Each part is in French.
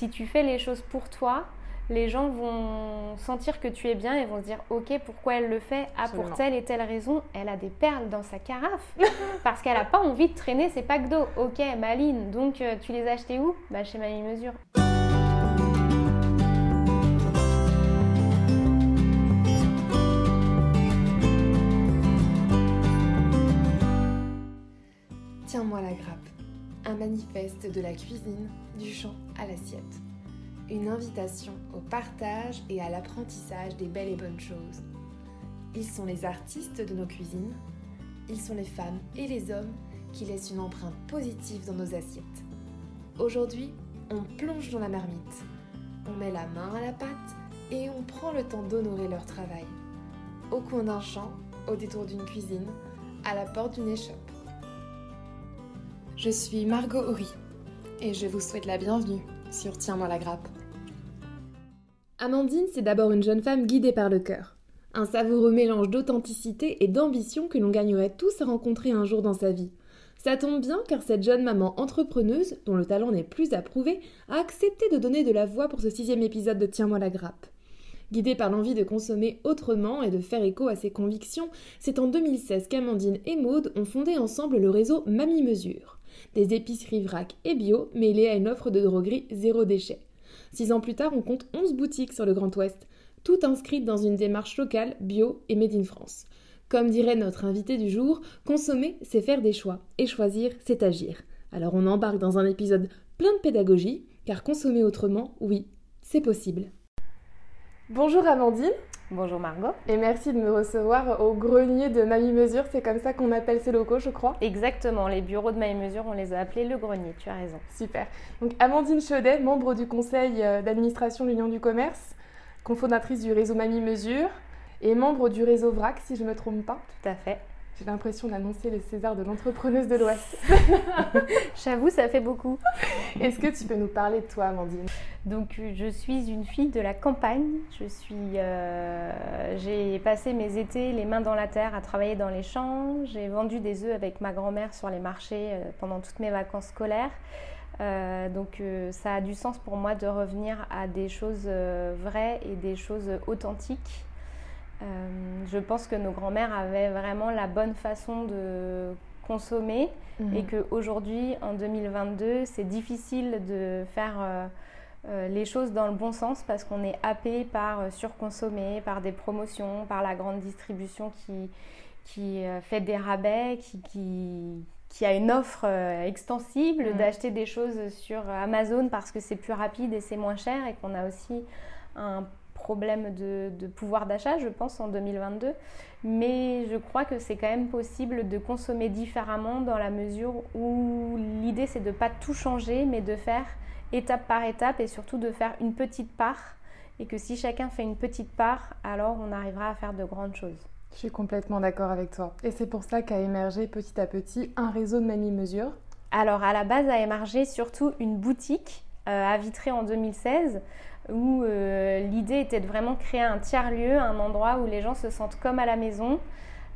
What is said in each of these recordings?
Si tu fais les choses pour toi, les gens vont sentir que tu es bien et vont se dire ok pourquoi elle le fait? Ah pour telle et telle raison elle a des perles dans sa carafe. Parce qu'elle n'a pas envie de traîner ses packs d'eau. Ok Maline donc euh, tu les as achetés où? Bah chez Mamie Mesure. Tiens-moi la grappe un manifeste de la cuisine, du champ à l'assiette. Une invitation au partage et à l'apprentissage des belles et bonnes choses. Ils sont les artistes de nos cuisines, ils sont les femmes et les hommes qui laissent une empreinte positive dans nos assiettes. Aujourd'hui, on plonge dans la marmite, on met la main à la pâte et on prend le temps d'honorer leur travail. Au coin d'un champ, au détour d'une cuisine, à la porte d'une échoppe. Je suis Margot Horry et je vous souhaite la bienvenue sur Tiens-moi la grappe. Amandine, c'est d'abord une jeune femme guidée par le cœur. Un savoureux mélange d'authenticité et d'ambition que l'on gagnerait tous à rencontrer un jour dans sa vie. Ça tombe bien car cette jeune maman entrepreneuse, dont le talent n'est plus approuvé, a accepté de donner de la voix pour ce sixième épisode de Tiens-moi la grappe. Guidée par l'envie de consommer autrement et de faire écho à ses convictions, c'est en 2016 qu'Amandine et Maude ont fondé ensemble le réseau Mamie Mesure des épiceries vrac et bio mêlées à une offre de droguerie zéro déchet. Six ans plus tard, on compte 11 boutiques sur le Grand Ouest, toutes inscrites dans une démarche locale, bio et made in France. Comme dirait notre invité du jour, consommer, c'est faire des choix, et choisir, c'est agir. Alors on embarque dans un épisode plein de pédagogie, car consommer autrement, oui, c'est possible. Bonjour Amandine. Bonjour Margot. Et merci de me recevoir au grenier de Mamie Mesure, c'est comme ça qu'on appelle ces locaux, je crois. Exactement, les bureaux de Mamie Mesure, on les a appelés le grenier, tu as raison. Super. Donc Amandine Chaudet, membre du conseil euh, d'administration de l'Union du commerce, cofondatrice du réseau Mamie Mesure et membre du réseau VRAC, si je ne me trompe pas. Tout à fait. J'ai l'impression d'annoncer le César de l'entrepreneuse de l'Ouest. J'avoue, ça fait beaucoup. Est-ce que tu peux nous parler de toi, Amandine? Donc, je suis une fille de la campagne. Je suis, euh, j'ai passé mes étés les mains dans la terre à travailler dans les champs. J'ai vendu des œufs avec ma grand-mère sur les marchés euh, pendant toutes mes vacances scolaires. Euh, donc ça a du sens pour moi de revenir à des choses vraies et des choses authentiques. Euh, je pense que nos grands-mères avaient vraiment la bonne façon de consommer mhm. et qu'aujourd'hui, en 2022, c'est difficile de faire euh, euh, les choses dans le bon sens parce qu'on est happé par surconsommer, par des promotions, par la grande distribution qui, qui fait des rabais, qui, qui, qui a une offre extensible mhm. d'acheter des choses sur Amazon parce que c'est plus rapide et c'est moins cher et qu'on a aussi un problème de, pouvoir d'achat, je pense, en 2022. Mais je crois que c'est quand même possible de consommer différemment dans la mesure où l'idée, c'est de ne pas tout changer, mais de faire étape par étape et surtout de faire une petite part. Et que si chacun fait une petite part, alors on arrivera à faire de grandes choses. Je suis complètement d'accord avec toi. Et c'est pour ça qu'a émergé petit à petit un réseau de Mamie Mesure. Alors à la base a émergé surtout une boutique euh, à Vitré en 2016 où euh, l'idée était de vraiment créer un tiers-lieu, un endroit où les gens se sentent comme à la maison,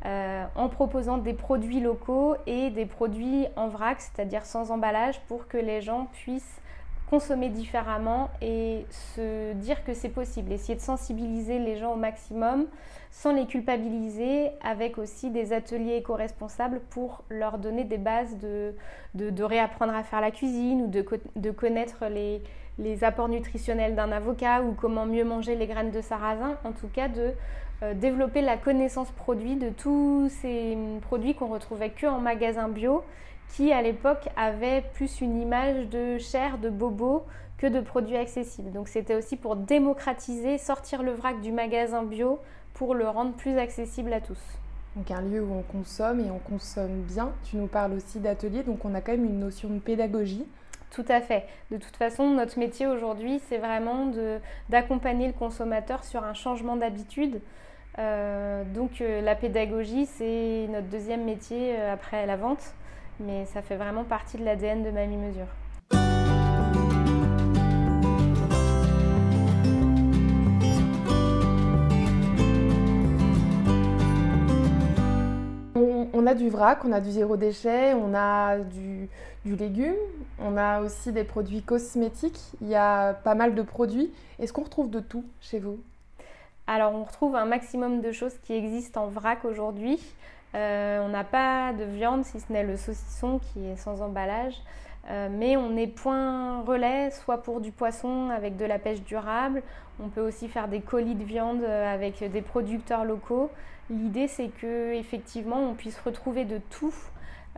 euh, en proposant des produits locaux et des produits en vrac, c'est-à-dire sans emballage, pour que les gens puissent consommer différemment et se dire que c'est possible, essayer de sensibiliser les gens au maximum sans les culpabiliser, avec aussi des ateliers éco-responsables pour leur donner des bases de, de, réapprendre à faire la cuisine ou de, de connaître les, les apports nutritionnels d'un avocat ou comment mieux manger les graines de sarrasin, en tout cas de euh, développer la connaissance produit de tous ces produits qu'on retrouvait que en magasin bio, qui à l'époque avaient plus une image de chair, de bobo que de produits accessibles. Donc c'était aussi pour démocratiser, sortir le vrac du magasin bio pour le rendre plus accessible à tous. Donc un lieu où on consomme et on consomme bien. Tu nous parles aussi d'atelier, donc on a quand même une notion de pédagogie. Tout à fait. De toute façon, notre métier aujourd'hui, c'est vraiment d'accompagner le consommateur sur un changement d'habitude. Euh, donc euh, la pédagogie, c'est notre deuxième métier euh, après la vente, mais ça fait vraiment partie de l'ADN de Mamie Mesure. On a du vrac, on a du zéro déchet, on a du, légume, on a aussi des produits cosmétiques. Il y a pas mal de produits. Est-ce qu'on retrouve de tout chez vous? Alors, on retrouve un maximum de choses qui existent en vrac aujourd'hui. Euh, on n'a pas de viande, si ce n'est le saucisson qui est sans emballage. Euh, mais on est point relais, soit pour du poisson avec de la pêche durable. On peut aussi faire des colis de viande euh, avec des producteurs locaux. L'idée, c'est que effectivement, on puisse retrouver de tout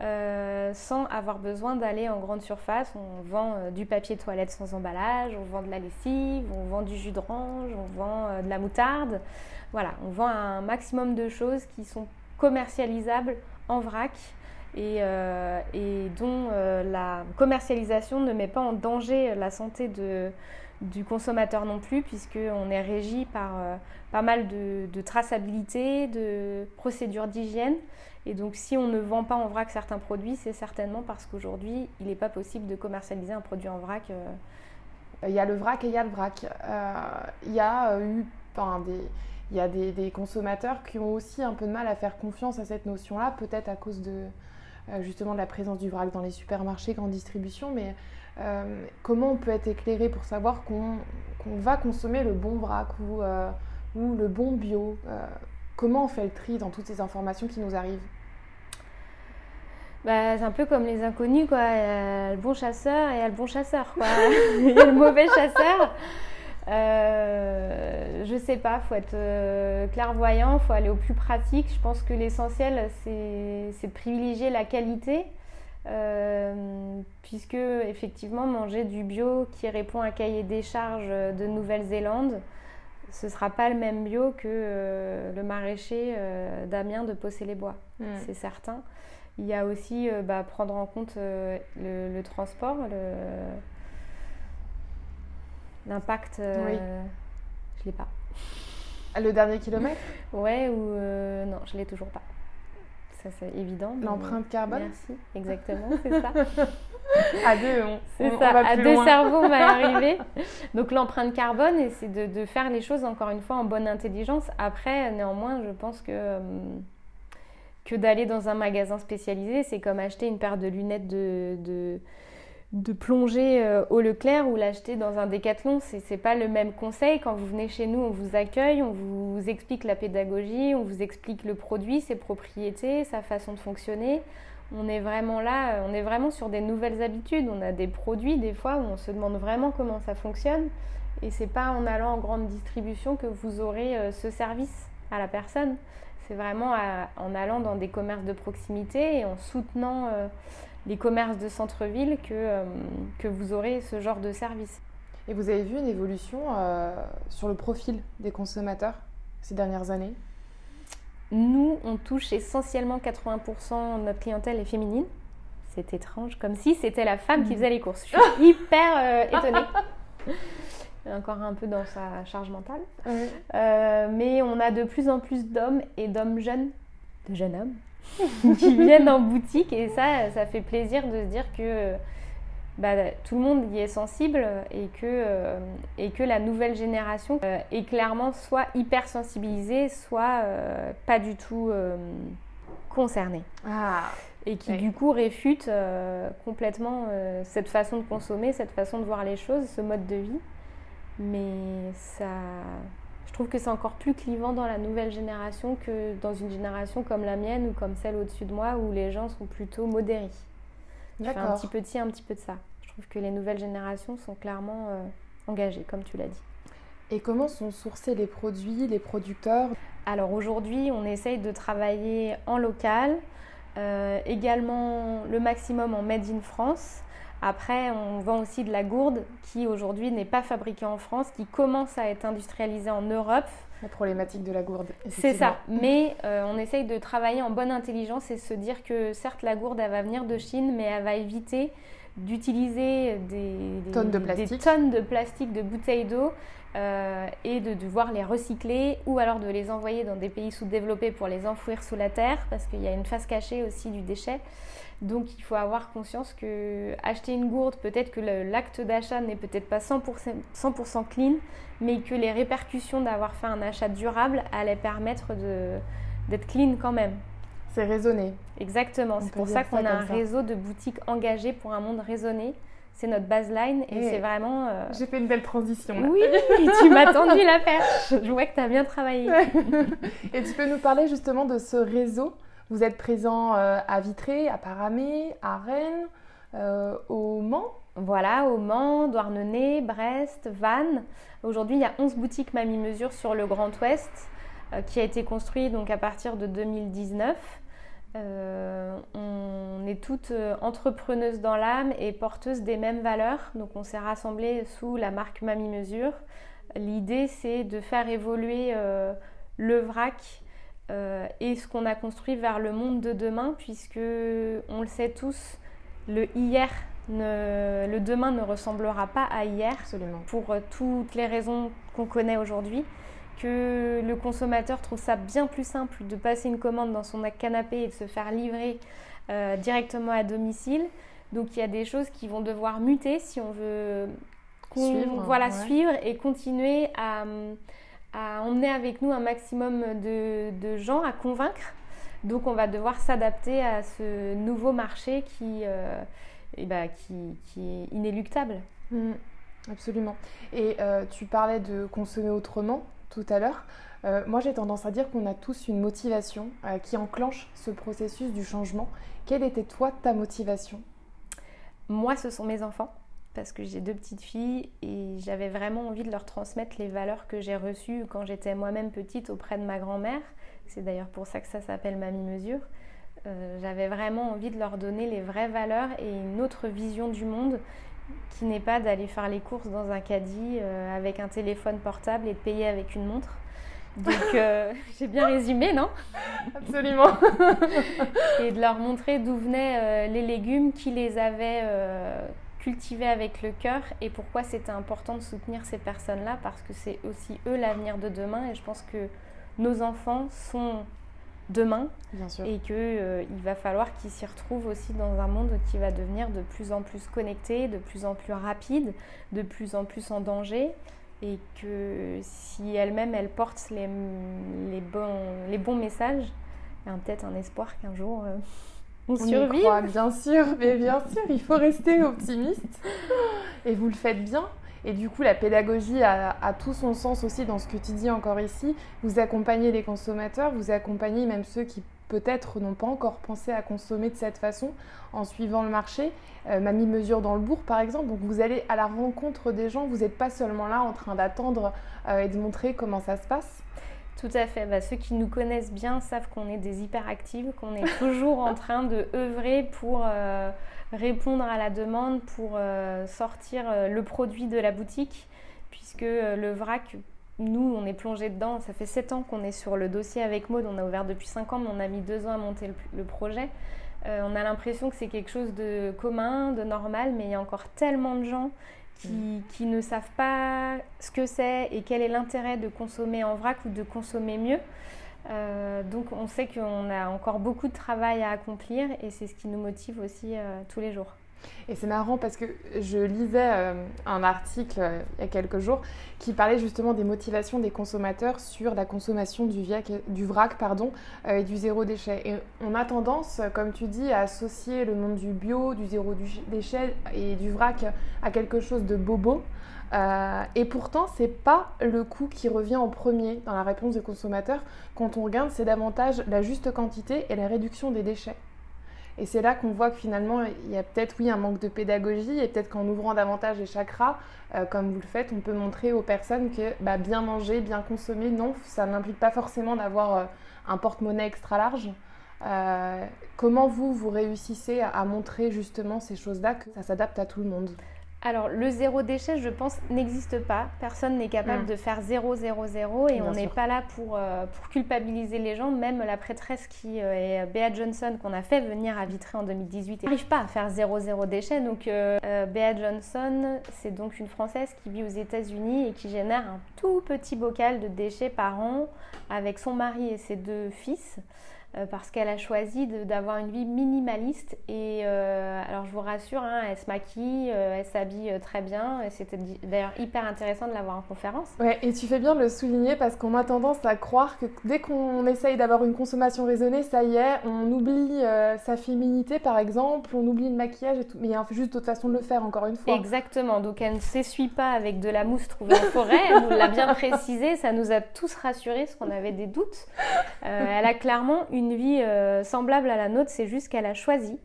euh, sans avoir besoin d'aller en grande surface. On vend du papier toilette sans emballage, on vend de la lessive, on vend du jus d'orange, on vend de la moutarde. Voilà, on vend un maximum de choses qui sont commercialisables en vrac euh, et, dont euh, la commercialisation ne met pas en danger la santé de, du consommateur non plus, puisqu'on est régi par euh, pas mal de, traçabilité, de procédures d'hygiène. Et donc si on ne vend pas en vrac certains produits, c'est certainement parce qu'aujourd'hui, il n'est pas possible de commercialiser un produit en vrac. Il y a le vrac et il y a le vrac. il y a eu des... Il y a des, consommateurs qui ont aussi un peu de mal à faire confiance à cette notion-là, peut-être à cause de, euh, justement de la présence du vrac dans les supermarchés, grande distribution, mais euh, comment on peut être éclairé pour savoir qu'on va consommer le bon vrac ou, euh, le bon bio Comment on fait le tri dans toutes ces informations qui nous arrivent? Bah, c'est un peu comme les inconnus, quoi. Il y a le bon chasseur et il y a le bon chasseur, il y a le mauvais chasseur. Euh, je sais pas, faut être euh, clairvoyant, faut aller au plus pratique. Je pense que l'essentiel, c'est de privilégier la qualité, euh, puisque effectivement, manger du bio qui répond à cahier des charges de Nouvelle-Zélande, ce sera pas le même bio que euh, le maraîcher d'Amiens de Possé-les-Bois, mm. c'est certain. Il y a aussi bah, prendre en compte le, le, transport, L'impact, euh, oui. je l'ai pas. Le dernier kilomètre? Ouais, ou euh, non, je l'ai toujours pas. Ça, c'est évident. L'empreinte carbone Merci, exactement, c'est ça. à deux, on, c'est ça. à deux cerveaux, on va arriver. Donc l'empreinte carbone, c'est de, de, faire les choses encore une fois en bonne intelligence. Après, néanmoins, je pense que euh, que d'aller dans un magasin spécialisé, c'est comme acheter une paire de lunettes de, de de plonger euh, au Leclerc ou l'acheter dans un décathlon, c'est n'est pas le même conseil. Quand vous venez chez nous, on vous accueille, on vous explique la pédagogie, on vous explique le produit, ses propriétés, sa façon de fonctionner. On est vraiment là, on est vraiment sur des nouvelles habitudes. On a des produits des fois où on se demande vraiment comment ça fonctionne. Et c'est pas en allant en grande distribution que vous aurez euh, ce service à la personne. C'est vraiment en allant dans des commerces de proximité et en soutenant euh, les commerces de centre-ville que, euh, que vous aurez ce genre de service. Et vous avez vu une évolution euh, sur le profil des consommateurs ces dernières années? Nous, on touche essentiellement 80% de notre clientèle est féminine. C'est étrange, comme si c'était la femme qui mmh. faisait les courses. Je suis hyper euh, étonnée. Encore un peu dans sa charge mentale. mais on a de plus en plus d'hommes et d'hommes jeunes, de jeunes hommes, qui viennent en boutique et ça, ça fait plaisir de se dire que bah, tout le monde y est sensible et que, euh, et que la nouvelle génération euh, est clairement soit hyper sensibilisée, soit euh, pas du tout concernée. Ah, et qui du coup réfute complètement cette façon de consommer, cette façon de voir les choses, ce mode de vie. Mais ça, trouve que c'est encore plus clivant dans la nouvelle génération que dans une génération comme la mienne ou comme celle au-dessus de moi où les gens sont plutôt modérés. Je fais un petit peu de ci, un petit peu de ça. Je trouve que les nouvelles générations sont clairement euh, engagées, comme tu l'as dit. Et comment sont sourcés les produits, les producteurs? Alors aujourd'hui, on essaye de travailler en local, euh, également le maximum en Made in France. Après, on vend aussi de la gourde qui aujourd'hui n'est pas fabriquée en France, qui commence à être industrialisée en Europe. La problématique de la gourde. C'est ça. Mais euh, on essaye de travailler en bonne intelligence et se dire que certes la gourde elle va venir de Chine, mais elle va éviter d'utiliser des, tonnes de plastique, des tonnes de plastique, de bouteilles d'eau euh, et de devoir les recycler ou alors de les envoyer dans des pays sous-développés pour les enfouir sous la terre parce qu'il y a une face cachée aussi du déchet. Donc il faut avoir conscience que acheter une gourde, peut-être que l'acte d'achat n'est peut-être pas 100%, clean, mais que les répercussions d'avoir fait un achat durable allaient permettre d'être clean quand même. c'est raisonné. Exactement, c'est pour ça qu'on a un réseau de boutiques engagées pour un monde raisonné. C'est notre baseline et, c'est vraiment. Euh, J'ai fait une belle transition. Oui, tu m'as tendu la perche. Je vois que tu as bien travaillé. et tu peux nous parler justement de ce réseau Vous êtes présent euh, à Vitré, à Paramé, à Rennes, euh, au Mans Voilà, au Mans, Douarnenez, Brest, Vannes. Aujourd'hui, il y a 11 boutiques Mamie Mesure sur le Grand Ouest qui a été construit donc à partir de 2019. Euh, on est toutes euh, entrepreneuses dans l'âme et porteuses des mêmes valeurs. Donc on s'est rassemblées sous la marque Mamie Mesure. L'idée c'est de faire évoluer euh, le vrac et ce qu'on a construit vers le monde de demain puisque on le sait tous, le hier, le demain ne ressemblera pas à hier Absolument. pour toutes les raisons qu'on connaît aujourd'hui que le consommateur trouve ça bien plus simple de passer une commande dans son canapé et de se faire livrer euh, directement à domicile. Donc il y a des choses qui vont devoir muter si on veut suivre, voilà, suivre et continuer à, emmener avec nous un maximum de, gens à convaincre. Donc on va devoir s'adapter à ce nouveau marché qui, euh, eh ben, qui, est inéluctable. Mmh, absolument. Et euh, tu parlais de consommer autrement tout à l'heure. Euh, moi, j'ai tendance à dire qu'on a tous une motivation euh, qui enclenche ce processus du changement. Quelle était toi ta motivation? Moi, ce sont mes enfants, parce que j'ai deux petites filles et j'avais vraiment envie de leur transmettre les valeurs que j'ai reçues quand j'étais moi-même petite auprès de ma grand-mère. C'est d'ailleurs pour ça que ça s'appelle Mamie Mesure. Euh, j'avais vraiment envie de leur donner les vraies valeurs et une autre vision du monde qui n'est pas d'aller faire les courses dans un caddie euh, avec un téléphone portable et de payer avec une montre. Donc euh, j'ai bien résumé, non? Absolument. et de leur montrer d'où venaient euh, les légumes, qui les avaient cultivés avec le cœur et pourquoi c'était important de soutenir ces personnes-là parce que c'est aussi eux l'avenir de demain et je pense que nos enfants sont demain et qu'il euh, va falloir qu'ils s'y retrouvent aussi dans un monde qui va devenir de plus en plus connecté, de plus en plus rapide, de plus en plus en danger et que si elle-même elle porte les, les, bons, les bons messages, il y a peut-être un espoir qu'un jour euh, on, survive. bien sûr, mais bien sûr, il faut rester optimiste et vous le faites bien. Et du coup, la pédagogie a, tout son sens aussi dans ce que tu dis encore ici. Vous accompagnez les consommateurs, vous accompagnez même ceux qui peut-être n'ont pas encore pensé à consommer de cette façon en suivant le marché. Euh, Mamie Mesure dans le bourg, par exemple. Donc vous allez à la rencontre des gens, vous n'êtes pas seulement là en train d'attendre euh, et de montrer comment ça se passe. Tout à fait. Bah, ceux qui nous connaissent bien savent qu'on est des hyperactives, qu'on est toujours en train de œuvrer pour... Euh, répondre à la demande pour euh, sortir euh, le produit de la boutique, puisque le vrac, nous, on est plongé dedans. Ça fait 7 ans qu'on est sur le dossier avec Maud. On a ouvert depuis 5 ans, mais on a mis 2 ans à monter le, projet. on a l'impression que c'est quelque chose de commun, de normal, mais il y a encore tellement de gens qui, ne savent pas ce que c'est et quel est l'intérêt de consommer en vrac ou de consommer mieux. Euh, donc on sait qu'on a encore beaucoup de travail à accomplir et c'est ce qui nous motive aussi euh, tous les jours. Et c'est marrant parce que je lisais euh, un article il y a quelques jours qui parlait justement des motivations des consommateurs sur la consommation du, vrac pardon, et du zéro déchet. Et on a tendance, comme tu dis, à associer le monde du bio, du zéro déchet et du vrac à quelque chose de bobo. Euh, et pourtant, c'est pas le coût qui revient en premier dans la réponse des consommateurs. Quand on regarde, c'est davantage la juste quantité et la réduction des déchets. Et c'est là qu'on voit que finalement, il y a peut-être, oui, un manque de pédagogie et peut-être qu'en ouvrant davantage les chakras, euh, comme vous le faites, on peut montrer aux personnes que bah, bien manger, bien consommer, non, ça n'implique pas forcément d'avoir euh, un porte-monnaie extra large. comment vous, vous réussissez à montrer justement ces choses-là, que ça s'adapte à tout le monde? Alors, le zéro déchet, je pense, n'existe pas. Personne n'est capable mm. de faire zéro, zéro, zéro. Et on n'est pas là pour, euh, pour culpabiliser les gens. Même la prêtresse qui euh, est euh, Bea Johnson, qu'on a fait venir à Vitré en 2018, n'arrive pas à faire zéro, zéro déchet. Donc, Bea Johnson, c'est donc une Française qui vit aux États-Unis et qui génère un tout petit bocal de déchets par an avec son mari et ses deux fils. Euh, parce qu'elle a choisi d'avoir une vie minimaliste. Et euh, alors je vous rassure, hein, elle se maquille, euh, elle s'habille très bien. Et c'était d'ailleurs hyper intéressant de la voir en conférence. Ouais, et tu fais bien de le souligner parce qu'on a tendance à croire que dès qu'on essaye d'avoir une consommation raisonnée, ça y est, on oublie sa féminité par exemple, on oublie le maquillage et tout. Mais il y a juste d'autres façons de le faire encore une fois. Exactement, donc elle ne s'essuie pas avec de la mousse trouvée en forêt, elle nous l'a bien précisé, ça nous a tous rassurés parce qu'on avait des doutes. elle a clairement une une vie euh, semblable à la nôtre, c'est juste qu'elle a choisi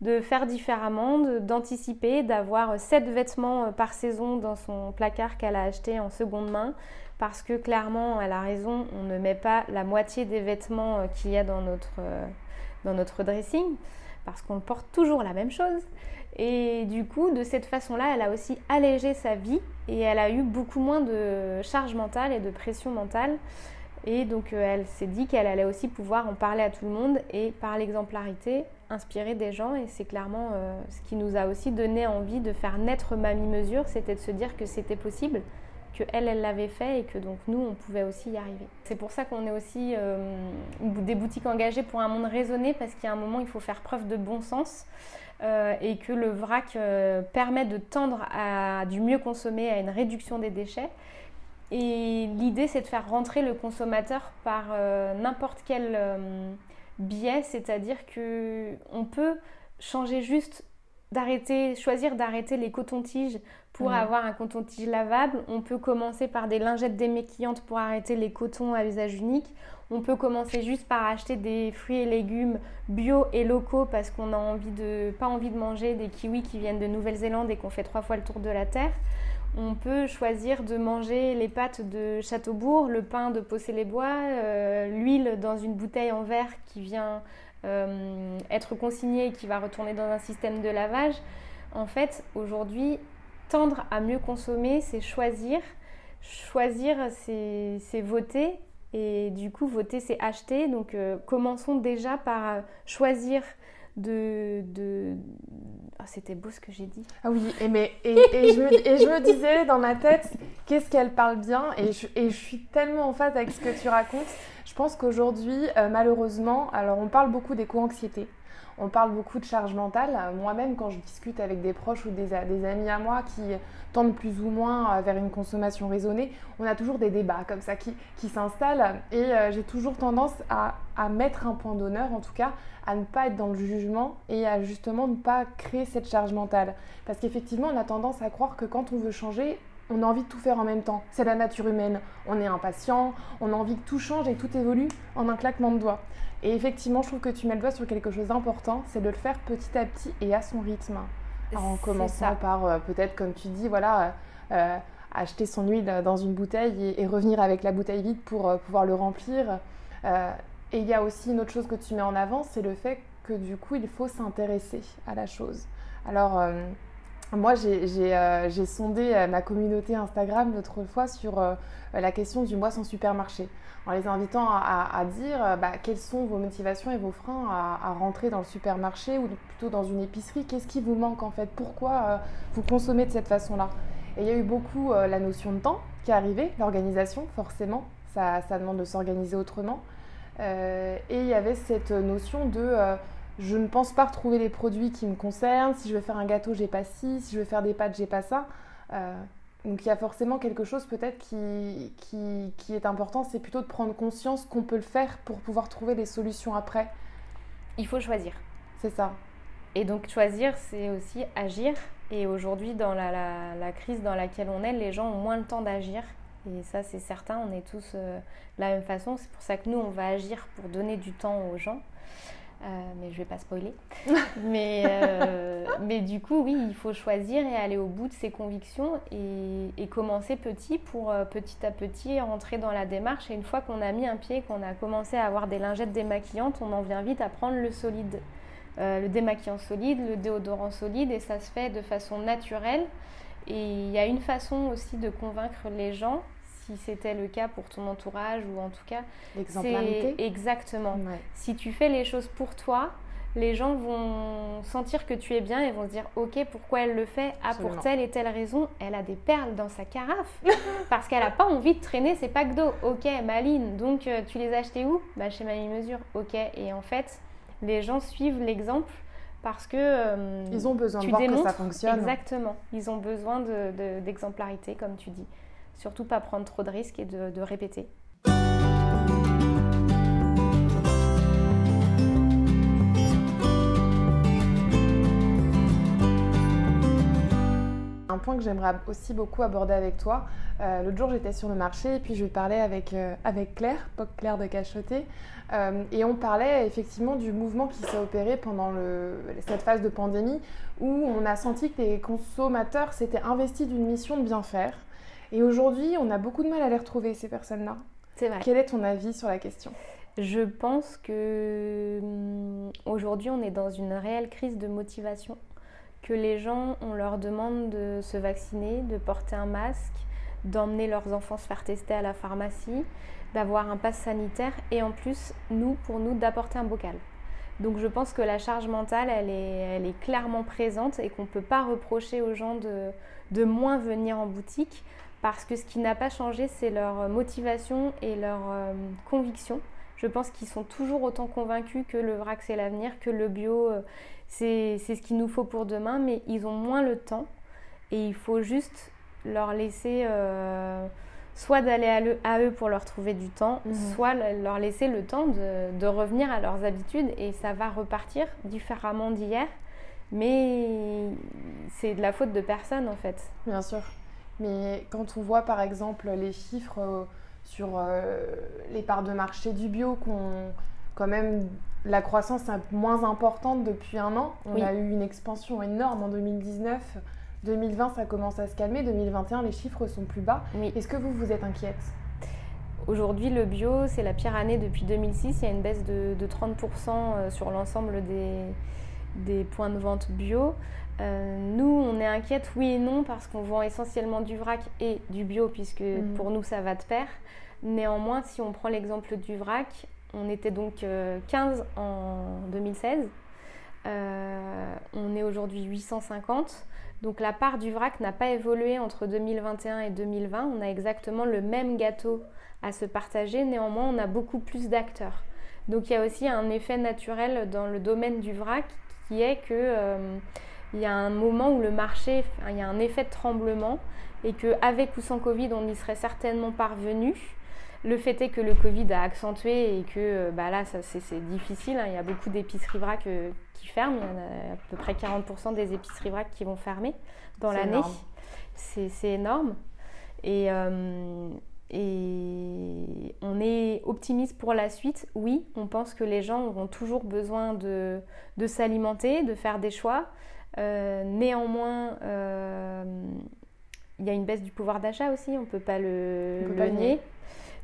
de faire différemment, d'anticiper, d'avoir sept vêtements euh, par saison dans son placard qu'elle a acheté en seconde main, parce que clairement, elle a raison, on ne met pas la moitié des vêtements euh, qu'il y a dans notre, dans notre dressing, parce qu'on porte toujours la même chose. Et du coup, de cette façon-là, elle a aussi allégé sa vie et elle a eu beaucoup moins de charge mentale et de pression mentale. Et donc euh, elle s'est dit qu'elle allait aussi pouvoir en parler à tout le monde et par l'exemplarité inspirer des gens. Et c'est clairement euh, ce qui nous a aussi donné envie de faire naître Mamie Mesure, c'était de se dire que c'était possible, que elle, elle l'avait fait et que donc nous, on pouvait aussi y arriver. C'est pour ça qu'on est aussi euh, des boutiques engagées pour un monde raisonné parce qu'il y a un moment, il faut faire preuve de bon sens. et que le vrac permet de tendre à du mieux consommer, à une réduction des déchets. Et l'idée, c'est de faire rentrer le consommateur par euh, n'importe quel euh, biais, c'est-à-dire que on peut changer juste d'arrêter, choisir d'arrêter les cotons-tiges pour avoir un coton-tige lavable. On peut commencer par des lingettes démaquillantes pour arrêter les cotons à usage unique. On peut commencer juste par acheter des fruits et légumes bio et locaux parce qu'on n'a envie de, pas envie de manger des kiwis qui viennent de Nouvelle-Zélande et qu'on fait trois fois le tour de la terre. On peut choisir de manger les pâtes de Châteaubourg, le pain de Possé-les-Bois, euh, l'huile dans une bouteille en verre qui vient euh, être consignée et qui va retourner dans un système de lavage. En fait, aujourd'hui, tendre à mieux consommer, c'est choisir. Choisir, c'est voter. Et du coup, voter, c'est acheter. Donc, euh, commençons déjà par choisir de, de... Ah, c'était beau ce que j'ai dit. Ah oui, et, mais, et, je me, et, je me, disais dans ma tête, qu'est-ce qu'elle parle bien et je, et je, suis tellement en phase avec ce que tu racontes. Je pense qu'aujourd'hui, euh, malheureusement, alors on parle beaucoup d'éco-anxiété. On parle beaucoup de charge mentale. Moi-même, quand je discute avec des proches ou des, amis à moi qui tendent plus ou moins euh, vers une consommation raisonnée, on a toujours des débats comme ça qui, qui s'installent. Et euh, j'ai toujours tendance à, à mettre un point d'honneur, en tout cas, à ne pas être dans le jugement et à justement ne pas créer cette charge mentale. Parce qu'effectivement, on a tendance à croire que quand on veut changer, on a envie de tout faire en même temps. C'est la nature humaine. On est impatient, on a envie que tout change et tout évolue en un claquement de doigts. Et effectivement, je trouve que tu mets le doigt sur quelque chose d'important, c'est de le faire petit à petit et à son rythme. En commençant par euh, peut-être, comme tu dis, voilà, euh, euh, acheter son huile dans une bouteille et, revenir avec la bouteille vide pour pouvoir le remplir. Et il y a aussi une autre chose que tu mets en avant, c'est le fait que du coup, il faut s'intéresser à la chose. Alors, euh, moi, euh, j'ai sondé euh, ma communauté Instagram l'autre fois sur la question du mois sans supermarché, en les invitant à, dire bah, quelles sont vos motivations et vos freins à, rentrer dans le supermarché ou plutôt dans une épicerie? Qu'est-ce qui vous manque en fait? Pourquoi vous consommez de cette façon-là? Et il y a eu beaucoup la notion de temps qui est arrivée, l'organisation, forcément. ça demande de s'organiser autrement. Euh, et il y avait cette notion de euh, je ne pense pas retrouver les produits qui me concernent. Si je veux faire un gâteau, j'ai pas ci. Si je veux faire des pâtes, j'ai pas ça. Euh, donc il y a forcément quelque chose peut-être qui, qui, qui, est important, c'est plutôt de prendre conscience qu'on peut le faire pour pouvoir trouver des solutions après. Il faut choisir. C'est ça. Et donc choisir, c'est aussi agir. Et aujourd'hui, dans la, la, la, crise dans laquelle on est, les gens ont moins le temps d'agir. Et ça, c'est certain, on est tous euh, de la même façon. C'est pour ça que nous, on va agir pour donner du temps aux gens. Euh, mais je vais pas spoiler. mais, euh, mais du coup, oui, il faut choisir et aller au bout de ses convictions et, et commencer petit pour petit à petit rentrer dans la démarche. Et une fois qu'on a mis un pied, qu'on a commencé à avoir des lingettes démaquillantes, on en vient vite à prendre le solide. le démaquillant solide, le déodorant solide, et ça se fait de façon naturelle. Et il y a une façon aussi de convaincre les gens, si c'était le cas pour ton entourage ou en tout cas. L'exemplarité. Exactement. Si tu fais les choses pour toi, les gens vont sentir que tu es bien et vont se dire ok pourquoi elle le fait? Ah pour telle et telle raison elle a des perles dans sa carafe. Parce qu'elle n'a pas envie de traîner ses packs d'eau. Ok Maline donc euh, tu les as achetés où? Bah chez Mamie Mesure. Ok et en fait les gens suivent l'exemple parce que euh, ils ont besoin de voir que ça fonctionne. Exactement. Ils ont besoin d'exemplarité de, comme tu dis surtout pas prendre trop de risques et de répéter Un point que j'aimerais aussi beaucoup aborder avec toi. Euh, l'autre jour, j'étais sur le marché et puis je parlais avec, euh, avec Claire, Poc Claire de Cachoté, euh, et on parlait effectivement du mouvement qui s'est opéré pendant cette phase de pandémie où on a senti que les consommateurs s'étaient investis d'une mission de bien faire. Et aujourd'hui, on a beaucoup de mal à les retrouver, ces personnes-là. C'est vrai. Quel est ton avis sur la question? Je pense que hum, aujourd'hui, on est dans une réelle crise de motivation que les gens, on leur demande de se vacciner, de porter un masque, d'emmener leurs enfants se faire tester à la pharmacie, d'avoir un pass sanitaire et en plus, nous, pour nous, d'apporter un bocal. Donc je pense que la charge mentale, elle est, elle est clairement présente et qu'on ne peut pas reprocher aux gens de, de moins venir en boutique parce que ce qui n'a pas changé, c'est leur motivation et leur euh, conviction. Je pense qu'ils sont toujours autant convaincus que le vrac c'est l'avenir, que le bio euh, c'est ce qu'il nous faut pour demain, mais ils ont moins le temps et il faut juste leur laisser euh, soit d'aller à, eux pour leur trouver du temps, mhm. soit leur laisser le temps de, revenir à leurs habitudes et ça va repartir différemment d'hier. Mais c'est de la faute de personne en fait. Bien sûr. Mais quand on voit par exemple les chiffres euh, sur euh, les parts de marché du bio qu'on quand même la croissance est moins importante depuis un an. On a eu une expansion énorme en 2019. 2020, ça commence à se calmer. 2021, les chiffres sont plus bas. Est-ce que vous, vous êtes inquiète? Aujourd'hui, le bio, c'est la pire année depuis 2006. Il y a une baisse de, 30% euh, sur l'ensemble des, points de vente bio. Euh, nous, on est inquiète, oui et non, parce qu'on vend essentiellement du vrac et du bio, puisque mhm. pour nous, ça va de pair. Néanmoins, si on prend l'exemple du vrac, on était donc 15 euh, en 2016. Euh, on est aujourd'hui 850. Donc la part du vrac n'a pas évolué entre 2021 et 2020. On a exactement le même gâteau à se partager. Néanmoins, on a beaucoup plus d'acteurs. Donc il y a aussi un effet naturel dans le domaine du vrac qui est que euh, il y a un moment où le marché, il y a un effet de tremblement et qu'avec ou sans Covid, on y serait certainement parvenu. Le fait est que le Covid a accentué et que euh, bah là, c'est difficile. Hein. Il y a beaucoup d'épiceries vrac euh, qui ferment. Il y en a à peu près 40% des épiceries vrac qui vont fermer dans l'année. C'est énorme. Et, euh, et on est optimiste pour la suite. Oui, on pense que les gens auront toujours besoin de, de s'alimenter, de faire des choix. néanmoins, il y a une baisse du pouvoir d'achat aussi, on ne peut pas le, le nier.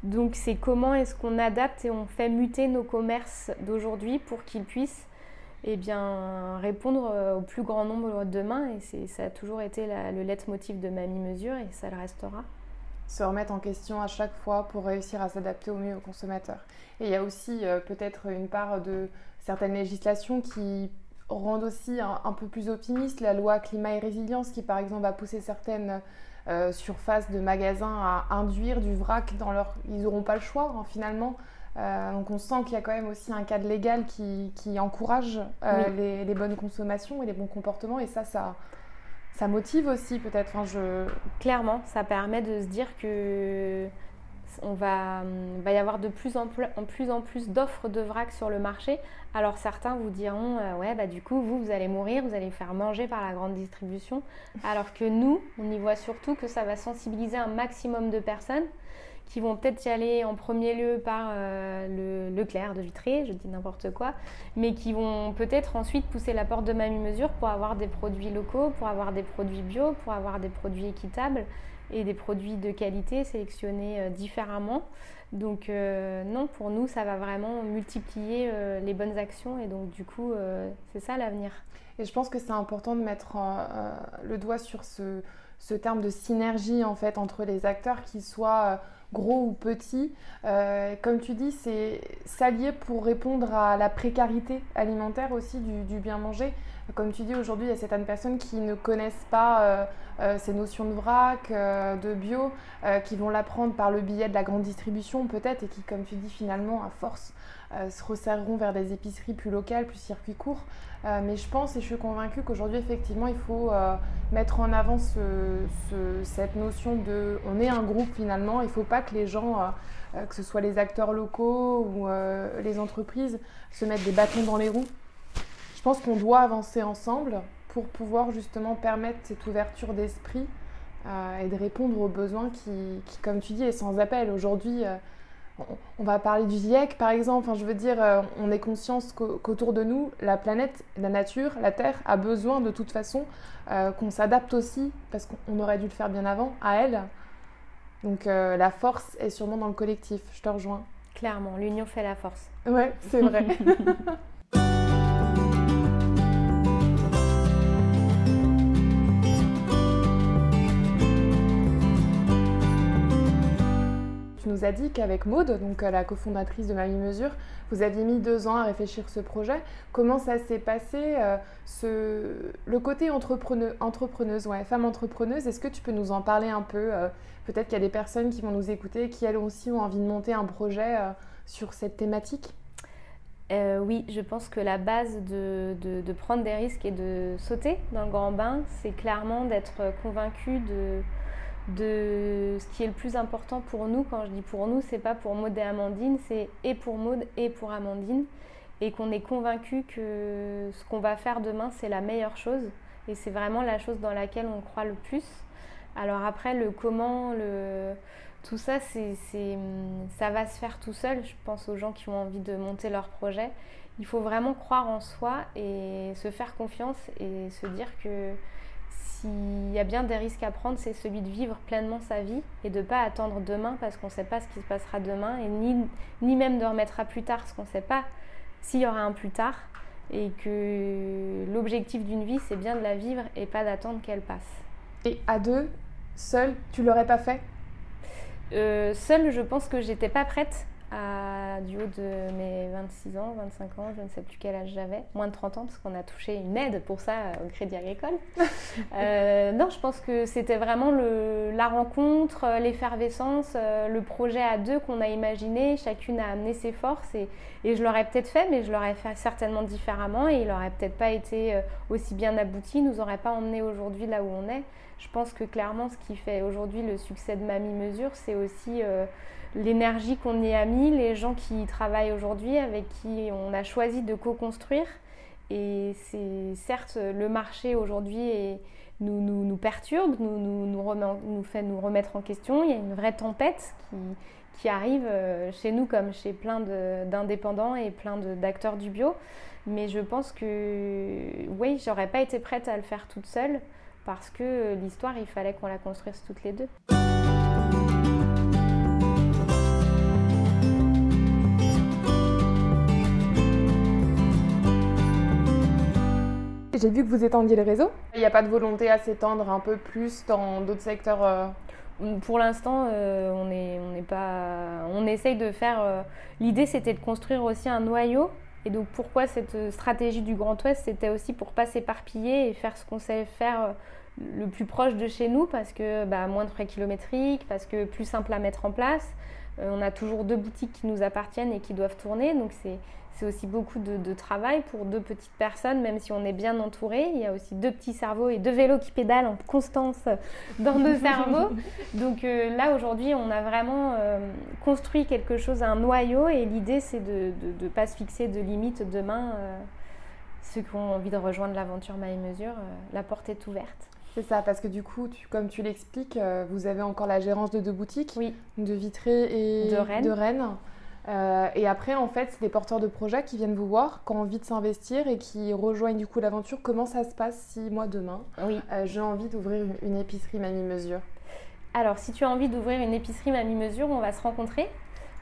Donc c'est comment est-ce qu'on adapte et on fait muter nos commerces d'aujourd'hui pour qu'ils puissent eh bien, répondre euh, au plus grand nombre demain. Et ça a toujours été le leitmotiv de Mamie Mesure et ça le restera. Se remettre en question à chaque fois pour réussir à s'adapter au mieux aux consommateurs. Et il y a aussi euh, peut-être une part de certaines législations qui rendent aussi un, peu plus optimiste. La loi climat et résilience qui par exemple a poussé certaines euh, surface de magasins à induire du vrac dans leur... Ils n'auront pas le choix hein, finalement. Euh, donc on sent qu'il y a quand même aussi un cadre légal qui, qui encourage euh, les, bonnes consommations et les bons comportements et ça, ça, ça motive aussi peut-être. Enfin, je... Clairement, ça permet de se dire que on va, va y avoir de plus en plus, en plus, en plus d'offres de vrac sur le marché. Alors certains vous diront, euh, ouais, bah du coup, vous, vous allez mourir, vous allez faire manger par la grande distribution. Alors que nous, on y voit surtout que ça va sensibiliser un maximum de personnes qui vont peut-être y aller en premier lieu par euh, le Leclerc de Vitré, je dis n'importe quoi, mais qui vont peut-être ensuite pousser la porte de Mamie Mesure pour avoir des produits locaux, pour avoir des produits bio, pour avoir des produits équitables et des produits de qualité sélectionnés euh, différemment. Donc euh, non, pour nous, ça va vraiment multiplier euh, les bonnes actions et donc du coup, c'est ça l'avenir. Et je pense que c'est important de mettre le doigt sur ce, ce, terme de synergie en fait entre les acteurs qui soient gros ou petits. comme tu dis, c'est s'allier pour répondre à la précarité alimentaire aussi du, bien manger. Comme tu dis, aujourd'hui, il y a certaines personnes qui ne connaissent pas ces notions de vrac, de bio, qui vont l'apprendre par le biais de la grande distribution peut-être, et qui, comme tu dis, finalement, à force, se resserreront vers des épiceries plus locales, plus circuits courts. Euh, mais je pense et je suis convaincue qu'aujourd'hui, effectivement, il faut euh, mettre en avant cette notion de on est un groupe finalement. Il ne faut pas que les gens, euh, que ce soit les acteurs locaux ou les entreprises, se mettent des bâtons dans les roues. Je pense qu'on doit avancer ensemble pour pouvoir justement permettre cette ouverture d'esprit et de répondre aux besoins qui, qui, comme tu dis, est sans appel. Aujourd'hui, on va parler du GIEC par exemple. Enfin, je veux dire, euh, on est conscience qu'autour de nous, la planète, la nature, la Terre a besoin de toute façon euh, qu'on s'adapte aussi, parce qu'on aurait dû le faire bien avant, à elle. Donc euh, la force est sûrement dans le collectif. Je te rejoins. Clairement, l'union fait la force. Ouais, c'est vrai. nous a dit qu'avec Maude, donc euh, la cofondatrice de Mamie Mesure, vous aviez mis deux ans à réfléchir ce projet. Comment ça s'est passé euh. Le côté entrepreneuse, ouais, femme entrepreneuse, est-ce que tu peux nous en parler un peu euh, Peut-être qu'il y a des personnes qui vont nous écouter qui elles aussi ont envie de monter un projet sur cette thématique? oui, je pense que la base de, de, prendre des risques et de sauter dans le grand bain, c'est clairement d'être convaincu de, de ce qui est le plus important pour nous. Quand je dis pour nous, c'est pas pour Maud et Amandine, c'est et pour Maud et pour Amandine. Et qu'on est convaincu que ce qu'on va faire demain, c'est la meilleure chose. Et c'est vraiment la chose dans laquelle on croit le plus. Alors après, le comment, le... tout ça, c'est, ça va se faire tout seul. Je pense aux gens qui ont envie de monter leur projet. Il faut vraiment croire en soi et se faire confiance et se dire que s'il y a bien des risques à prendre, c'est celui de vivre pleinement sa vie et de ne pas attendre demain parce qu'on ne sait pas ce qui se passera demain et ni, ni même de remettre à plus tard parce qu'on ne sait pas s'il y aura un plus tard et que l'objectif d'une vie, c'est bien de la vivre et pas d'attendre qu'elle passe. Et à deux, seule, tu l'aurais pas fait? Euh, Seule, je pense que j'étais pas prête à, du haut de mes 26 ans, 25 ans, je ne sais plus quel âge j'avais, moins de 30 ans, parce qu'on a touché une aide pour ça au Crédit Agricole. Euh, non, je pense que c'était vraiment le, la rencontre, l'effervescence, euh, le projet à deux qu'on a imaginé. Chacune a amené ses forces et, et je l'aurais peut-être fait, mais je l'aurais fait certainement différemment et il n'aurait peut-être pas été euh, aussi bien abouti, nous aurait pas emmené aujourd'hui là où on est. Je pense que clairement, ce qui fait aujourd'hui le succès de Mamie Mesure, c'est aussi l'énergie qu'on y a mis, les gens qui y travaillent aujourd'hui, avec qui on a choisi de co-construire. Et c'est certes le marché aujourd'hui nous, nous, perturbe, nous, nous, nous, fait nous remettre en question. Il y a une vraie tempête qui, qui arrive euh, chez nous comme chez plein d'indépendants et plein d'acteurs du bio. Mais je pense que oui, j'aurais pas été prête à le faire toute seule parce que l'histoire, il fallait qu'on la construise toutes les deux. J'ai vu que vous étendiez le réseau. Il n'y a pas de volonté à s'étendre un peu plus dans d'autres secteurs euh, Pour l'instant, euh, on, est, on, pas, on essaye de faire. Euh, l'idée, c'était de construire aussi un noyau. Et donc, pourquoi cette stratégie du Grand Ouest C'était aussi pour pas s'éparpiller et faire ce qu'on sait faire le plus proche de chez nous, parce que bah, moins de frais kilométriques, parce que plus simple à mettre en place. on a toujours deux boutiques qui nous appartiennent et qui doivent tourner. Donc, c'est c'est aussi beaucoup de, travail pour deux petites personnes, même si on est bien entouré. Il y a aussi deux petits cerveaux et deux vélos qui pédalent en constance dans nos cerveaux. Donc euh, là, aujourd'hui, on a vraiment euh, construit quelque chose, un noyau, et l'idée, c'est de ne pas se fixer de limites demain. Euh, ceux qui ont envie de rejoindre l'aventure My Mesure, la porte est ouverte. C'est ça, parce que du coup, comme tu l'expliques, vous avez encore la gérance de deux boutiques, oui. de Vitré et De Rennes. Euh, et après, en fait, c'est des porteurs de projets qui viennent vous voir, qui ont envie de s'investir et qui rejoignent du coup l'aventure. Comment ça se passe si moi demain, oui. Euh, j'ai envie d'ouvrir une épicerie Mamie Mesure? Alors, si tu as envie d'ouvrir une épicerie Mamie Mesure, on va se rencontrer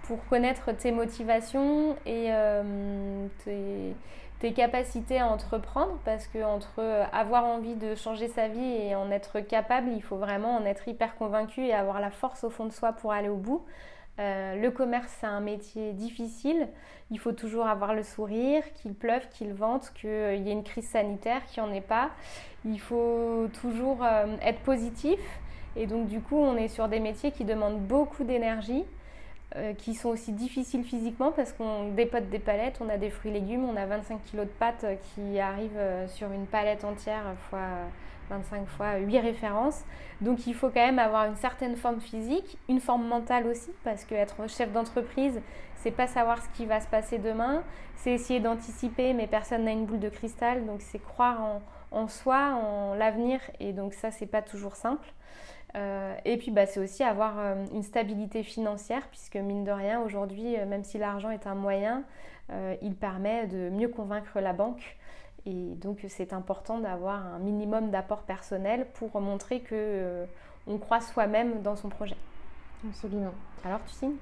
pour connaître tes motivations et euh, tes capacités à entreprendre parce que entre avoir envie de changer sa vie et en être capable, il faut vraiment en être hyper convaincu et avoir la force au fond de soi pour aller au bout. Euh, le commerce, c'est un métier difficile. Il faut toujours avoir le sourire, qu'il pleuve, qu'il vente, qu'il y ait une crise sanitaire, qu'il n'y en ait pas. Il faut toujours euh, être positif. Et donc, du coup, on est sur des métiers qui demandent beaucoup d'énergie, euh, qui sont aussi difficiles physiquement parce qu'on dépote des palettes, on a des fruits et légumes, on a 25 kg de pâtes qui arrivent sur une palette entière fois 25 fois 8 références. Donc il faut quand même avoir une certaine forme physique, une forme mentale aussi, parce qu'être chef d'entreprise, c'est pas savoir ce qui va se passer demain, c'est essayer d'anticiper, mais personne n'a une boule de cristal, donc c'est croire en, soi, en l'avenir, et donc ça, c'est pas toujours simple. Euh, et puis bah, c'est aussi avoir euh, une stabilité financière, puisque mine de rien, aujourd'hui, euh, même si l'argent est un moyen, il permet de mieux convaincre la banque et donc c'est important d'avoir un minimum d'apport personnel pour montrer que euh, on croit soi-même dans son projet. Absolument. Alors tu signes?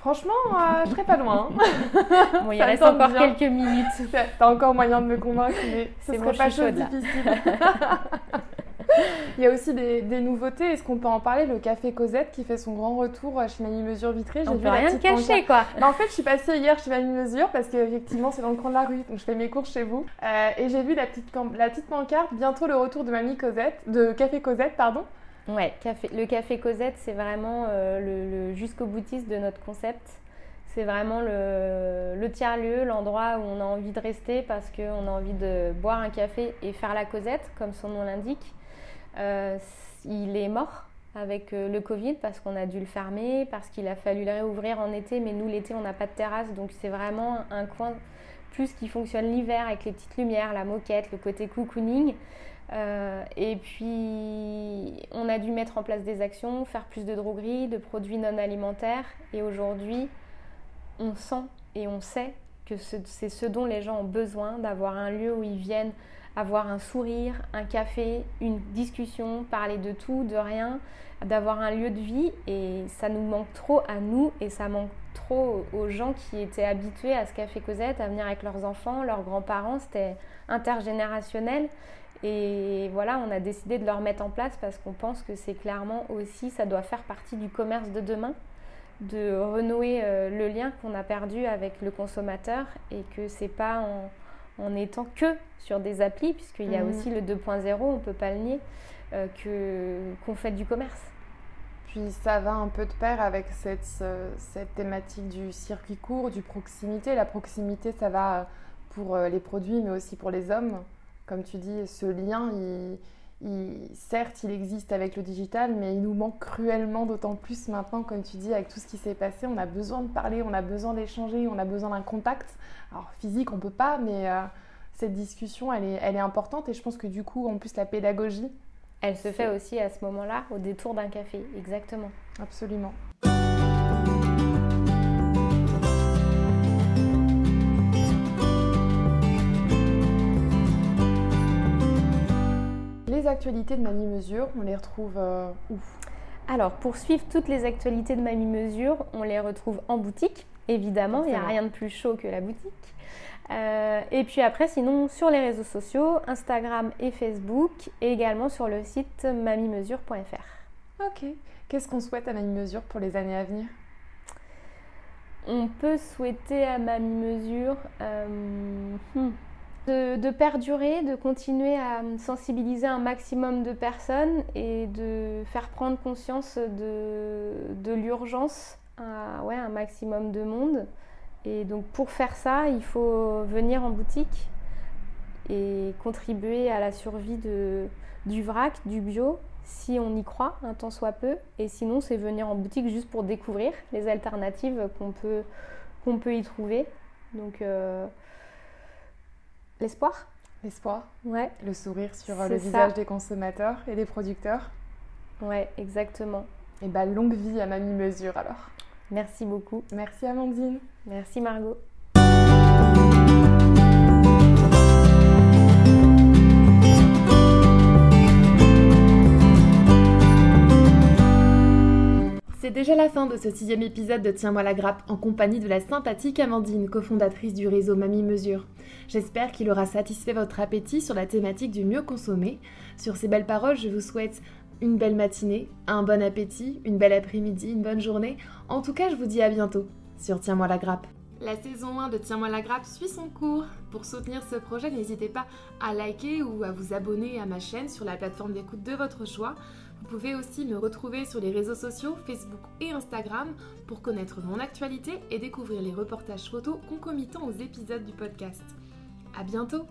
Franchement, euh, je serais pas loin. bon, il reste encore quelques minutes. T'as encore moyen de me convaincre, mais ce serait pas chose difficile. Il y a aussi des, nouveautés. Est-ce qu'on peut en parler? Le café Cosette qui fait son grand retour chez Mamie Mesure Vitré. On peut rien cacher, quoi. en fait, je suis passée hier chez Mamie Mesure parce qu'effectivement, c'est dans le coin de la rue. Donc, je fais mes courses chez vous. Euh, et j'ai vu la petite, la petite pancarte. Bientôt le retour de Mamie Cosette, de Café Cosette, pardon. Ouais, café, le café Cosette, c'est vraiment euh, le, jusqu'au boutiste de notre concept. C'est vraiment le, le tiers-lieu, l'endroit où on a envie de rester parce qu'on a envie de boire un café et faire la Cosette, comme son nom l'indique. Euh, il est mort avec euh, le Covid parce qu'on a dû le fermer, parce qu'il a fallu le réouvrir en été, mais nous l'été on n'a pas de terrasse, donc c'est vraiment un coin plus qui fonctionne l'hiver avec les petites lumières, la moquette, le côté cocooning. Euh, et puis on a dû mettre en place des actions, faire plus de drogueries, de produits non alimentaires, et aujourd'hui on sent et on sait que c'est ce dont les gens ont besoin, d'avoir un lieu où ils viennent avoir un sourire, un café, une discussion, parler de tout, de rien, d'avoir un lieu de vie. Et ça nous manque trop à nous et ça manque trop aux gens qui étaient habitués à ce café Cosette, à venir avec leurs enfants, leurs grands-parents, c'était intergénérationnel. Et voilà, on a décidé de le remettre en place parce qu'on pense que c'est clairement aussi, ça doit faire partie du commerce de demain de renouer euh, le lien qu'on a perdu avec le consommateur et que c'est pas en en étant que sur des applis, puisqu'il y a mhm. aussi le 2.0, on ne peut pas le nier, euh, que, qu'on fait du commerce. Puis ça va un peu de pair avec cette, cette thématique du circuit court, du proximité. La proximité, ça va pour euh, les produits, mais aussi pour les hommes. Comme tu dis, ce lien, il, certes, il existe avec le digital, mais il nous manque cruellement, d'autant plus maintenant, comme tu dis, avec tout ce qui s'est passé. On a besoin de parler, on a besoin d'échanger, on a besoin d'un contact. Alors, physique, on peut pas, mais euh, cette discussion, elle est, elle est importante. Et je pense que du coup, en plus, la pédagogie. Elle se fait aussi à ce moment-là, au détour d'un café, exactement. Absolument. Les actualités de Mamie Mesure, on les retrouve euh, où? Alors, pour suivre toutes les actualités de Mamie Mesure, on les retrouve en boutique, évidemment. Il n'y a rien de plus chaud que la boutique. Euh, et puis après, sinon, sur les réseaux sociaux, Instagram et Facebook, et également sur le site mamimesure.fr. Ok. Qu'est-ce qu'on souhaite à Mamie Mesure pour les années à venir? On peut souhaiter à Mamie Mesure. Euh, hmm, de, perdurer, de continuer à sensibiliser un maximum de personnes et de faire prendre conscience de, l'urgence à ouais, un maximum de monde. Et donc pour faire ça, il faut venir en boutique et contribuer à la survie de, du vrac, du bio, si on y croit, un temps soit peu. Et sinon, c'est venir en boutique juste pour découvrir les alternatives qu'on peut, qu'on peut y trouver. Donc euh, L'espoir? L'espoir. Ouais. Le sourire sur le visage des consommateurs et des producteurs. Ouais, exactement. Et bah longue vie à Mamie Mesure alors. Merci beaucoup. Merci Amandine. Merci Margot. C'est déjà la fin de ce sixième épisode de Tiens-moi la grappe en compagnie de la sympathique Amandine, cofondatrice du réseau Mamie Mesure. J'espère qu'il aura satisfait votre appétit sur la thématique du mieux consommer. Sur ces belles paroles, je vous souhaite une belle matinée, un bon appétit, une belle après-midi, une bonne journée. En tout cas, je vous dis à bientôt sur Tiens-moi la grappe. La saison 1 de Tiens-moi la grappe suit son cours. Pour soutenir ce projet, n'hésitez pas à liker ou à vous abonner à ma chaîne sur la plateforme d'écoute de votre choix. Vous pouvez aussi me retrouver sur les réseaux sociaux Facebook et Instagram pour connaître mon actualité et découvrir les reportages photos concomitants aux épisodes du podcast. À bientôt!